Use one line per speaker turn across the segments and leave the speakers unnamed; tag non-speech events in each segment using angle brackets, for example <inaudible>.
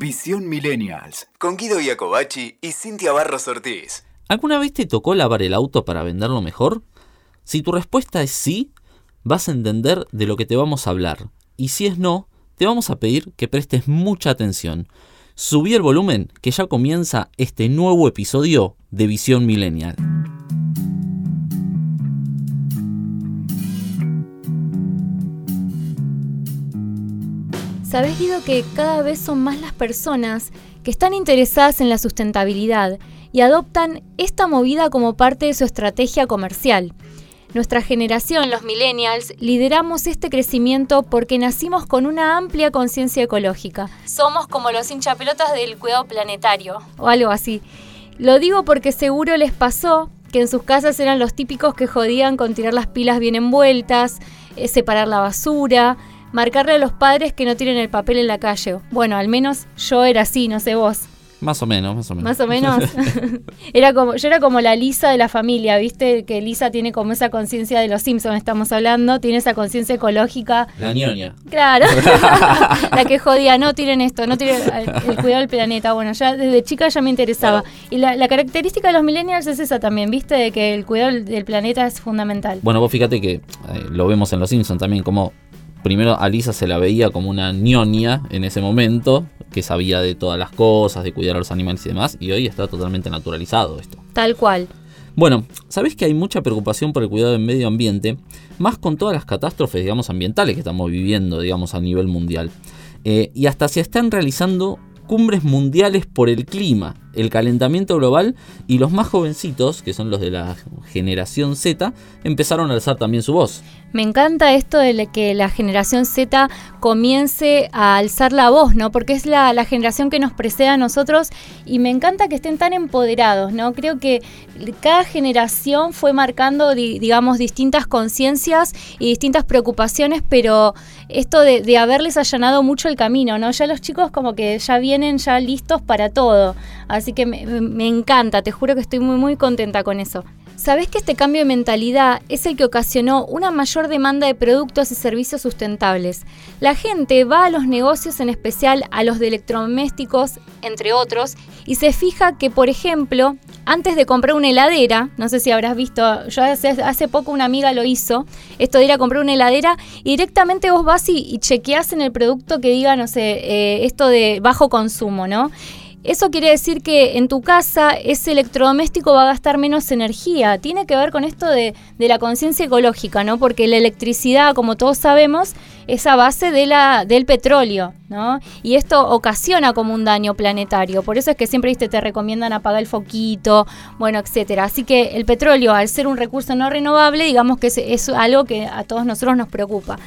Visión Millennials, con Guido Iacobacci y Cintia Barros Ortiz.
¿Alguna vez te tocó lavar el auto para venderlo mejor? Si tu respuesta es sí, vas a entender de lo que te vamos a hablar. Y si es no, te vamos a pedir que prestes mucha atención. Subí el volumen, que ya comienza este nuevo episodio de Visión Millennial.
¿Sabes, Guido, que cada vez son más las personas que están interesadas en la sustentabilidad y adoptan esta movida como parte de su estrategia comercial? Nuestra generación, los millennials, lideramos este crecimiento porque nacimos con una amplia conciencia ecológica. Somos como los hinchapelotas del cuidado planetario, o algo así. Lo digo porque seguro les pasó que en sus casas eran los típicos que jodían con tirar las pilas bien envueltas, eh, separar la basura, marcarle a los padres que no tiren el papel en la calle. Bueno, al menos yo era así, no sé vos.
Más o menos, más o menos.
Más o menos. <laughs> era como, yo era como la Lisa de la familia, ¿viste? Que Lisa tiene como esa conciencia de los Simpsons, estamos hablando, tiene esa conciencia ecológica.
La ñoña.
Claro. <laughs> la que jodía, no tiren esto, no tiren el, cuidado del planeta. Bueno, ya desde chica ya me interesaba. Y la, característica de los millennials es esa también, ¿viste? De que el cuidado del planeta es fundamental.
Bueno, vos fíjate que eh, lo vemos en los Simpsons también, como primero a Lisa se la veía como una ñoña en ese momento, que sabía de todas las cosas, de cuidar a los animales y demás, y hoy está totalmente naturalizado esto.
Tal cual.
Bueno, sabés que hay mucha preocupación por el cuidado del medio ambiente, más con todas las catástrofes, digamos, ambientales que estamos viviendo, digamos, a nivel mundial. Eh, y hasta se están realizando cumbres mundiales por el clima, el calentamiento global y los más jovencitos, que son los de la generación Z, empezaron a alzar también su voz.
Me encanta esto de que la generación Z comience a alzar la voz, ¿no? Porque es la, generación que nos precede a nosotros y me encanta que estén tan empoderados, ¿no? Creo que cada generación fue marcando, digamos, distintas conciencias y distintas preocupaciones, pero esto de, haberles allanado mucho el camino, ¿no? Ya los chicos como que ya vienen ya listos para todo. Que me, encanta, te juro que estoy muy, muy contenta con eso. ¿Sabés que este cambio de mentalidad es el que ocasionó una mayor demanda de productos y servicios sustentables? La gente va a los negocios, en especial a los de electrodomésticos, entre otros, y se fija que, por ejemplo, antes de comprar una heladera, no sé si habrás visto, yo hace, poco una amiga lo hizo, esto de ir a comprar una heladera, y directamente vos vas y, chequeás en el producto que diga, no sé, eh, esto de bajo consumo, ¿no? Eso quiere decir que en tu casa ese electrodoméstico va a gastar menos energía. Tiene que ver con esto de, la conciencia ecológica, ¿no? Porque la electricidad, como todos sabemos, es a base de la, del petróleo, ¿no? Y esto ocasiona como un daño planetario. Por eso es que siempre te recomiendan apagar el foquito, bueno, etcétera. Así que el petróleo, al ser un recurso no renovable, digamos que es algo que a todos nosotros nos preocupa.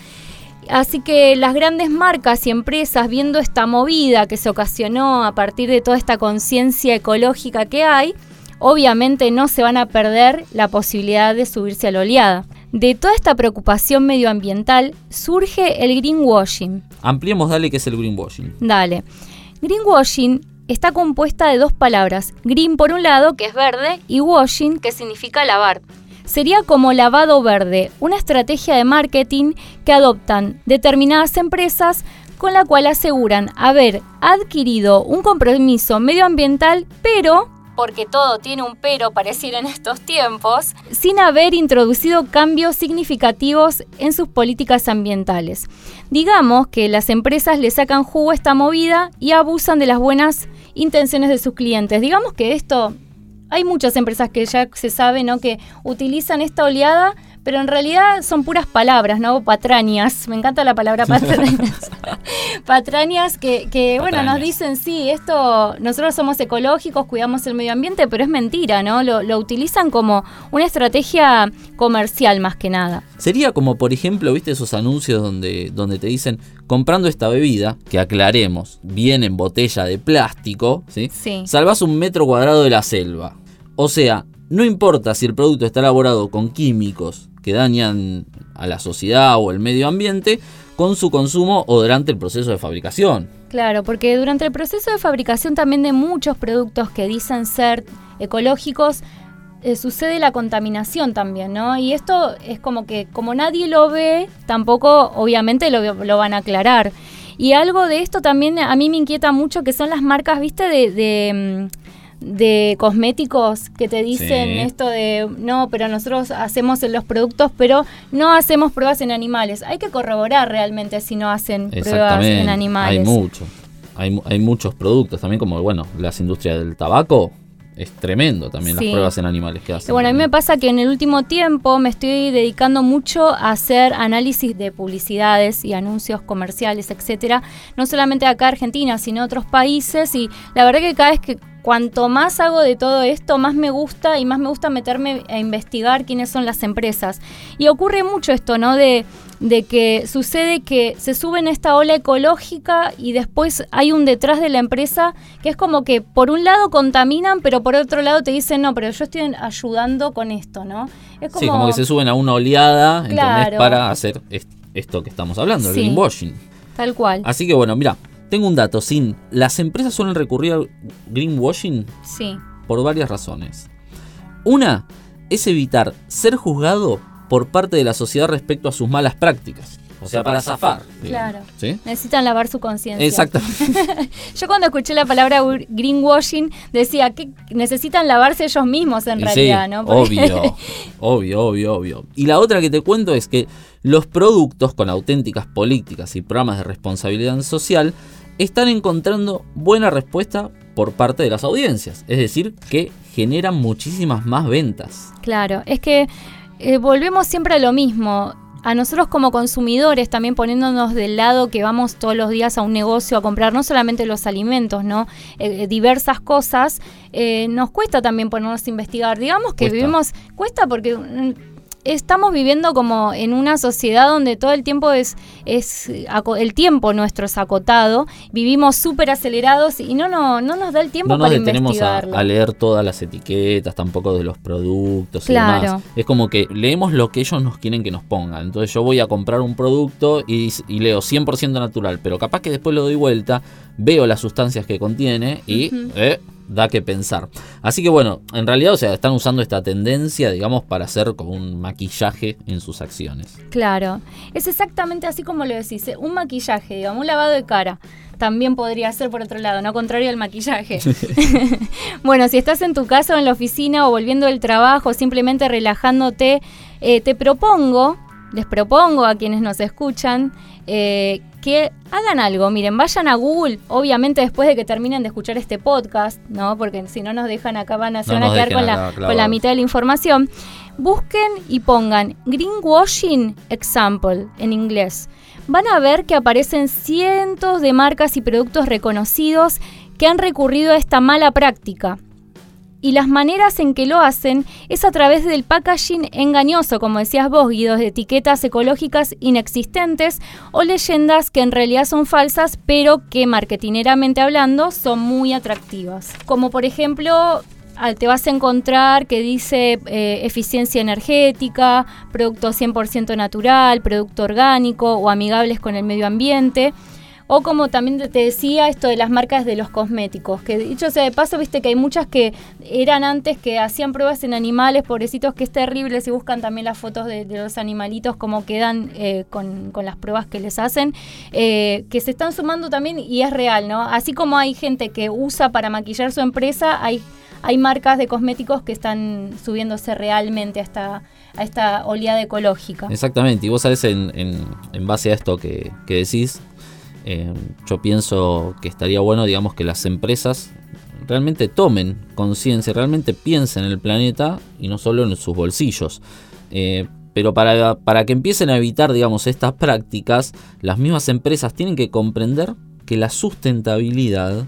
Así que las grandes marcas y empresas, viendo esta movida que se ocasionó a partir de toda esta conciencia ecológica que hay, obviamente no se van a perder la posibilidad de subirse a la oleada. De toda esta preocupación medioambiental surge el greenwashing.
Ampliemos, dale, qué es el greenwashing.
Dale. Greenwashing está compuesta de dos palabras. Green por un lado, que es verde, y washing, que significa lavar sería como lavado verde, una estrategia de marketing que adoptan determinadas empresas con la cual aseguran haber adquirido un compromiso medioambiental, pero porque todo tiene un pero pareciera en estos tiempos, sin haber introducido cambios significativos en sus políticas ambientales. Digamos que las empresas le sacan jugo a esta movida y abusan de las buenas intenciones de sus clientes. Digamos que esto hay muchas empresas que ya se sabe, ¿no? Que utilizan esta oleada, pero en realidad son puras palabras, ¿no? Patrañas. Me encanta la palabra patrañas. <laughs> patrañas que, que bueno, nos dicen, sí, esto, nosotros somos ecológicos, cuidamos el medio ambiente, pero es mentira, ¿no? Lo, lo utilizan como una estrategia comercial más que nada.
Sería como, por ejemplo, viste esos anuncios donde, donde te dicen, comprando esta bebida, que aclaremos, viene en botella de plástico, ¿sí?
sí.
Salvas un metro cuadrado de la selva. O sea, no importa si el producto está elaborado con químicos que dañan a la sociedad o el medio ambiente, con su consumo o durante el proceso de fabricación.
Claro, porque durante el proceso de fabricación también de muchos productos que dicen ser ecológicos, eh, sucede la contaminación también, ¿no? Y esto es como que como nadie lo ve, tampoco obviamente lo, lo van a aclarar. Y algo de esto también a mí me inquieta mucho, que son las marcas, viste, de, de, de cosméticos que te dicen
Sí.
esto de, no, pero nosotros hacemos los productos, pero no hacemos pruebas en animales. Hay que corroborar realmente si no hacen pruebas en animales.
Hay mucho. Hay, hay muchos productos también, como bueno, las industrias del tabaco. Es tremendo también
Sí.
las pruebas en animales que hacen.
Bueno, a mí me pasa que en el último tiempo me estoy dedicando mucho a hacer análisis de publicidades y anuncios comerciales, etcétera, no solamente acá en Argentina, sino otros países y la verdad que cada vez que cuanto más hago de todo esto, más me gusta y más me gusta meterme a investigar quiénes son las empresas. Y ocurre mucho esto, ¿no? De, de que sucede que se suben a esta ola ecológica y después hay un detrás de la empresa que es como que por un lado contaminan, pero por otro lado te dicen, no, pero yo estoy ayudando con esto, ¿no? Es
Sí, como que se suben a una oleada para hacer est- esto que estamos hablando, el greenwashing.
Tal cual.
Así que bueno, mira, tengo un dato, sin las empresas suelen recurrir al greenwashing
Sí.
por varias razones. Una es evitar ser juzgado por parte de la sociedad respecto a sus malas prácticas. O sea, para zafar. digamos,
Claro.
¿Sí?
Necesitan lavar su conciencia.
Exactamente. <laughs>
Yo cuando escuché la palabra gr- greenwashing decía que necesitan lavarse ellos mismos en
Y
realidad, ¿no? Porque-
Obvio, <laughs> obvio, obvio, obvio. Y la otra que te cuento es que los productos con auténticas políticas y programas de responsabilidad social están encontrando buena respuesta por parte de las audiencias. Es decir, que generan muchísimas más ventas.
Claro, es que eh, volvemos siempre a lo mismo. A nosotros como consumidores, también poniéndonos del lado que vamos todos los días a un negocio a comprar no solamente los alimentos, ¿no? Eh, diversas cosas, eh, nos cuesta también ponernos a investigar. Digamos que
Cuesta.
vivimos, cuesta porque mm, estamos viviendo como en una sociedad donde todo el tiempo es, es el tiempo nuestro es acotado, vivimos súper acelerados y no, no, no nos da el tiempo
No nos
para
detenemos a, a leer todas las etiquetas, tampoco de los productos y
Claro.
demás. Es como que leemos lo que ellos nos quieren que nos pongan. Entonces yo voy a comprar un producto y, y leo 100% natural, pero capaz que después lo doy vuelta, veo las sustancias que contiene y
Ujú.
eh, da que pensar. Así que bueno, en realidad, o sea, están usando esta tendencia, digamos, para hacer como un maquillaje en sus acciones.
Claro, es exactamente así como lo decís, eh, un maquillaje, digamos, un lavado de cara. También podría ser por otro lado, no contrario al maquillaje. <laughs> <laughs> bueno, si estás en tu casa o en la oficina o volviendo del trabajo, simplemente relajándote, eh, te propongo, les propongo a quienes nos escuchan, eh, que hagan algo. Miren, vayan a Google, obviamente después de que terminen de escuchar este podcast, ¿no? Porque si no nos dejan acá, van a, se
No
van a quedar con la, con la mitad de la información. Busquen y pongan greenwashing example en inglés. Van a ver que aparecen cientos de marcas y productos reconocidos que han recurrido a esta mala práctica. Y las maneras en que lo hacen es a través del packaging engañoso, como decías vos, Guido, de etiquetas ecológicas inexistentes o leyendas que en realidad son falsas, pero que marketineramente hablando son muy atractivas. Como por ejemplo, ah, te vas a encontrar que dice eh, eficiencia energética, producto 100% natural, producto orgánico o amigables con el medio ambiente. O como también te decía, esto de las marcas de los cosméticos, que dicho sea de paso, viste que hay muchas que eran antes que hacían pruebas en animales, pobrecitos, que es terrible, si buscan también las fotos de, los animalitos, cómo quedan eh, con, con las pruebas que les hacen, eh, que se están sumando también y es real, ¿no? Así como hay gente que usa para maquillar su empresa, hay, hay marcas de cosméticos que están subiéndose realmente a esta, a esta oleada ecológica.
Exactamente, y vos sabés, en, en- en base a esto que, que decís, eh, yo pienso que estaría bueno, digamos, que las empresas realmente tomen conciencia, realmente piensen en el planeta y no solo en sus bolsillos. Eh, pero para, para que empiecen a evitar, digamos, estas prácticas, las mismas empresas tienen que comprender que la sustentabilidad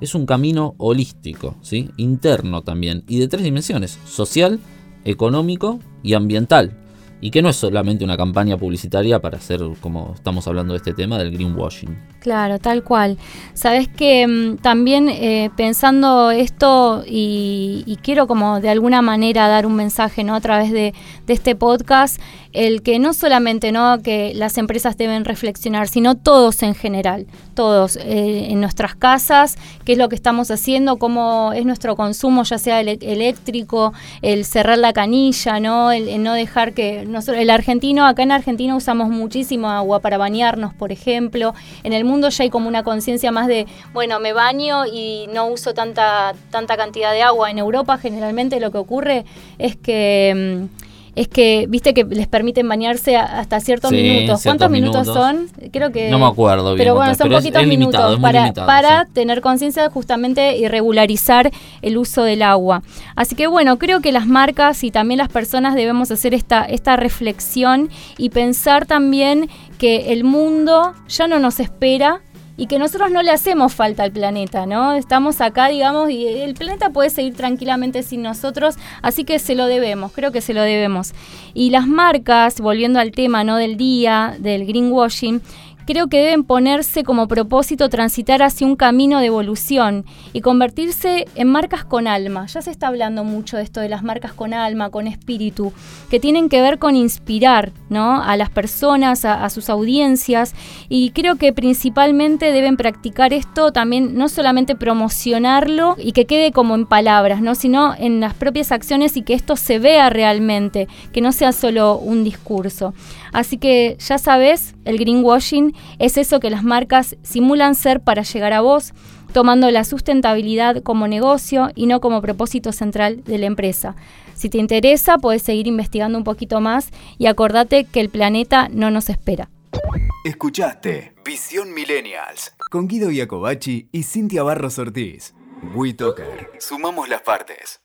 es un camino holístico, ¿sí? interno también, y de tres dimensiones, social, económico y ambiental. Y que no es solamente una campaña publicitaria para hacer, como estamos hablando de este tema, del greenwashing.
Claro, tal cual. Sabes que mm, también eh, pensando esto y, quiero como de alguna manera dar un mensaje no a través de, de este podcast, el que no solamente no que las empresas deben reflexionar, sino todos en general, todos eh, en nuestras casas, qué es lo que estamos haciendo, cómo es nuestro consumo, ya sea eléctrico, el cerrar la canilla, no, el no dejar que nosotros, el argentino, acá en Argentina usamos muchísimo agua para bañarnos, por ejemplo. En el mundo ya hay como una conciencia más de, bueno, me baño y no uso tanta, tanta cantidad de agua. En Europa generalmente lo que ocurre es que... Mm, es que, viste que les permiten bañarse hasta ciertos minutos. ¿Cuántos minutos, son?
Creo que... No me acuerdo bien.
Pero bueno, son poquitos minutos para, para tener conciencia justamente y regularizar el uso del agua. Así que bueno, creo que las marcas y también las personas debemos hacer esta, esta reflexión y pensar también que el mundo ya no nos espera y que nosotros no le hacemos falta al planeta, ¿no? Estamos acá, digamos, y el planeta puede seguir tranquilamente sin nosotros, así que se lo debemos, creo que se lo debemos. Y las marcas, volviendo al tema, ¿no? Del día, del greenwashing, creo que deben ponerse como propósito transitar hacia un camino de evolución y convertirse en marcas con alma. Ya se está hablando mucho de esto de las marcas con alma, con espíritu, que tienen que ver con inspirar ¿no? a las personas, a, sus audiencias y creo que principalmente deben practicar esto también, no solamente promocionarlo y que quede como en palabras, ¿no? sino en las propias acciones y que esto se vea realmente, que no sea solo un discurso. Así que ya sabes, el greenwashing es eso que las marcas simulan ser para llegar a vos, tomando la sustentabilidad como negocio y no como propósito central de la empresa. Si te interesa, puedes seguir investigando un poquito más y acordate que el planeta no nos espera.
Escuchaste Visión Millennials con Guido Iacobacci y Cintia Barros Ortiz. WeToker. Sumamos las partes.